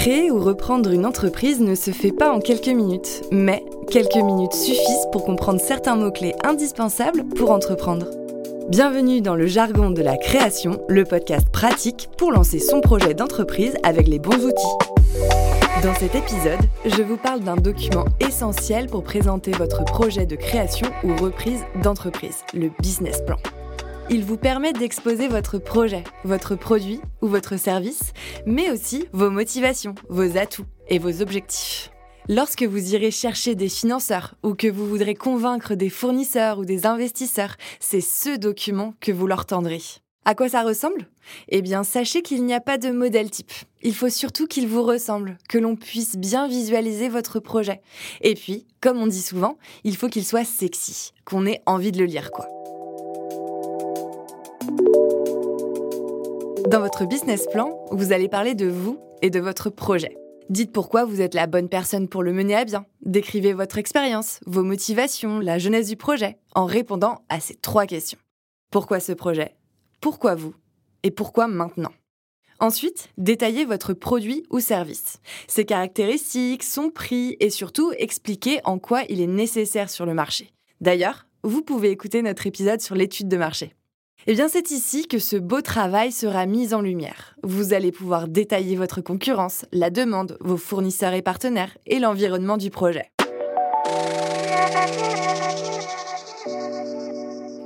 Créer ou reprendre une entreprise ne se fait pas en quelques minutes, mais quelques minutes suffisent pour comprendre certains mots-clés indispensables pour entreprendre. Bienvenue dans le jargon de la création, le podcast pratique pour lancer son projet d'entreprise avec les bons outils. Dans cet épisode, je vous parle d'un document essentiel pour présenter votre projet de création ou reprise d'entreprise, le business plan. Il vous permet d'exposer votre projet, votre produit ou votre service, mais aussi vos motivations, vos atouts et vos objectifs. Lorsque vous irez chercher des financeurs ou que vous voudrez convaincre des fournisseurs ou des investisseurs, c'est ce document que vous leur tendrez. À quoi ça ressemble? Eh bien, sachez qu'il n'y a pas de modèle type. Il faut surtout qu'il vous ressemble, que l'on puisse bien visualiser votre projet. Et puis, comme on dit souvent, il faut qu'il soit sexy, qu'on ait envie de le lire, quoi. Dans votre business plan, vous allez parler de vous et de votre projet. Dites pourquoi vous êtes la bonne personne pour le mener à bien. Décrivez votre expérience, vos motivations, la jeunesse du projet, en répondant à ces trois questions. Pourquoi ce projet? Pourquoi vous? Et pourquoi maintenant? Ensuite, détaillez votre produit ou service, ses caractéristiques, son prix et surtout expliquez en quoi il est nécessaire sur le marché. D'ailleurs, vous pouvez écouter notre épisode sur l'étude de marché. Eh bien, c'est ici que ce beau travail sera mis en lumière. Vous allez pouvoir détailler votre concurrence, la demande, vos fournisseurs et partenaires et l'environnement du projet.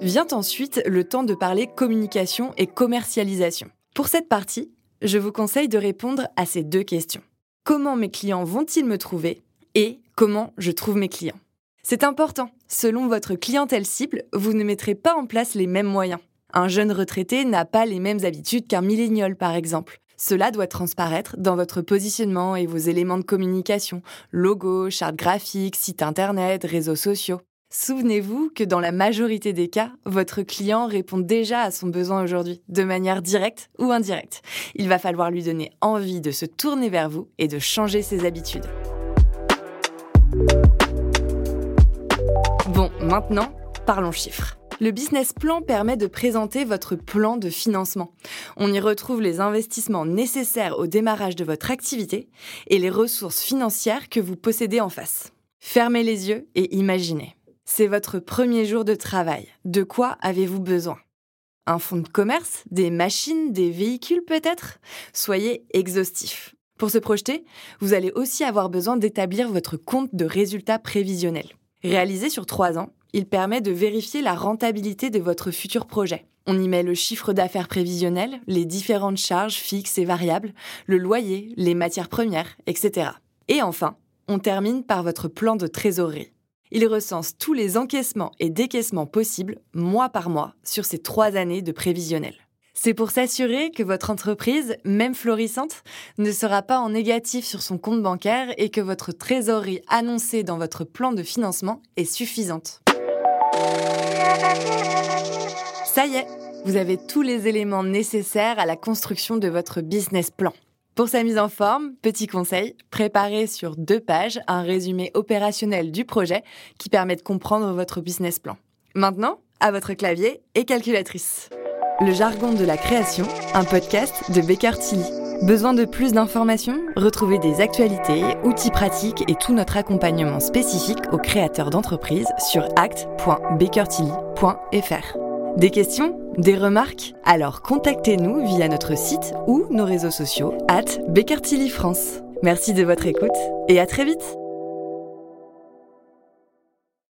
Vient ensuite le temps de parler communication et commercialisation. Pour cette partie, je vous conseille de répondre à ces deux questions. Comment mes clients vont-ils me trouver et comment je trouve mes clients? C'est important. Selon votre clientèle cible, vous ne mettrez pas en place les mêmes moyens. Un jeune retraité n'a pas les mêmes habitudes qu'un millénial, par exemple. Cela doit transparaître dans votre positionnement et vos éléments de communication, logo, charte graphique, site internet, réseaux sociaux. Souvenez-vous que dans la majorité des cas, votre client répond déjà à son besoin aujourd'hui, de manière directe ou indirecte. Il va falloir lui donner envie de se tourner vers vous et de changer ses habitudes. Bon, maintenant, parlons chiffres. Le business plan permet de présenter votre plan de financement. On y retrouve les investissements nécessaires au démarrage de votre activité et les ressources financières que vous possédez en face. Fermez les yeux et imaginez. C'est votre premier jour de travail. De quoi avez-vous besoin? Un fonds de commerce? Des machines? Des véhicules peut-être? Soyez exhaustif. Pour se projeter, vous allez aussi avoir besoin d'établir votre compte de résultats prévisionnels. Réalisé sur trois ans, il permet de vérifier la rentabilité de votre futur projet. On y met le chiffre d'affaires prévisionnel, les différentes charges fixes et variables, le loyer, les matières premières, etc. Et enfin, on termine par votre plan de trésorerie. Il recense tous les encaissements et décaissements possibles, mois par mois, sur ces trois années de prévisionnel. C'est pour s'assurer que votre entreprise, même florissante, ne sera pas en négatif sur son compte bancaire et que votre trésorerie annoncée dans votre plan de financement est suffisante. Ça y est, vous avez tous les éléments nécessaires à la construction de votre business plan. Pour sa mise en forme, petit conseil, préparez sur deux pages un résumé opérationnel du projet qui permet de comprendre votre business plan. Maintenant, à votre clavier et calculatrice. Le jargon de la création, un podcast de Baker Tilly. Besoin de plus d'informations? Retrouvez des actualités, outils pratiques et tout notre accompagnement spécifique aux créateurs d'entreprises sur act.bakertilly.fr. Des questions? Des remarques? Alors contactez-nous via notre site ou nos réseaux sociaux at France. Merci de votre écoute et à très vite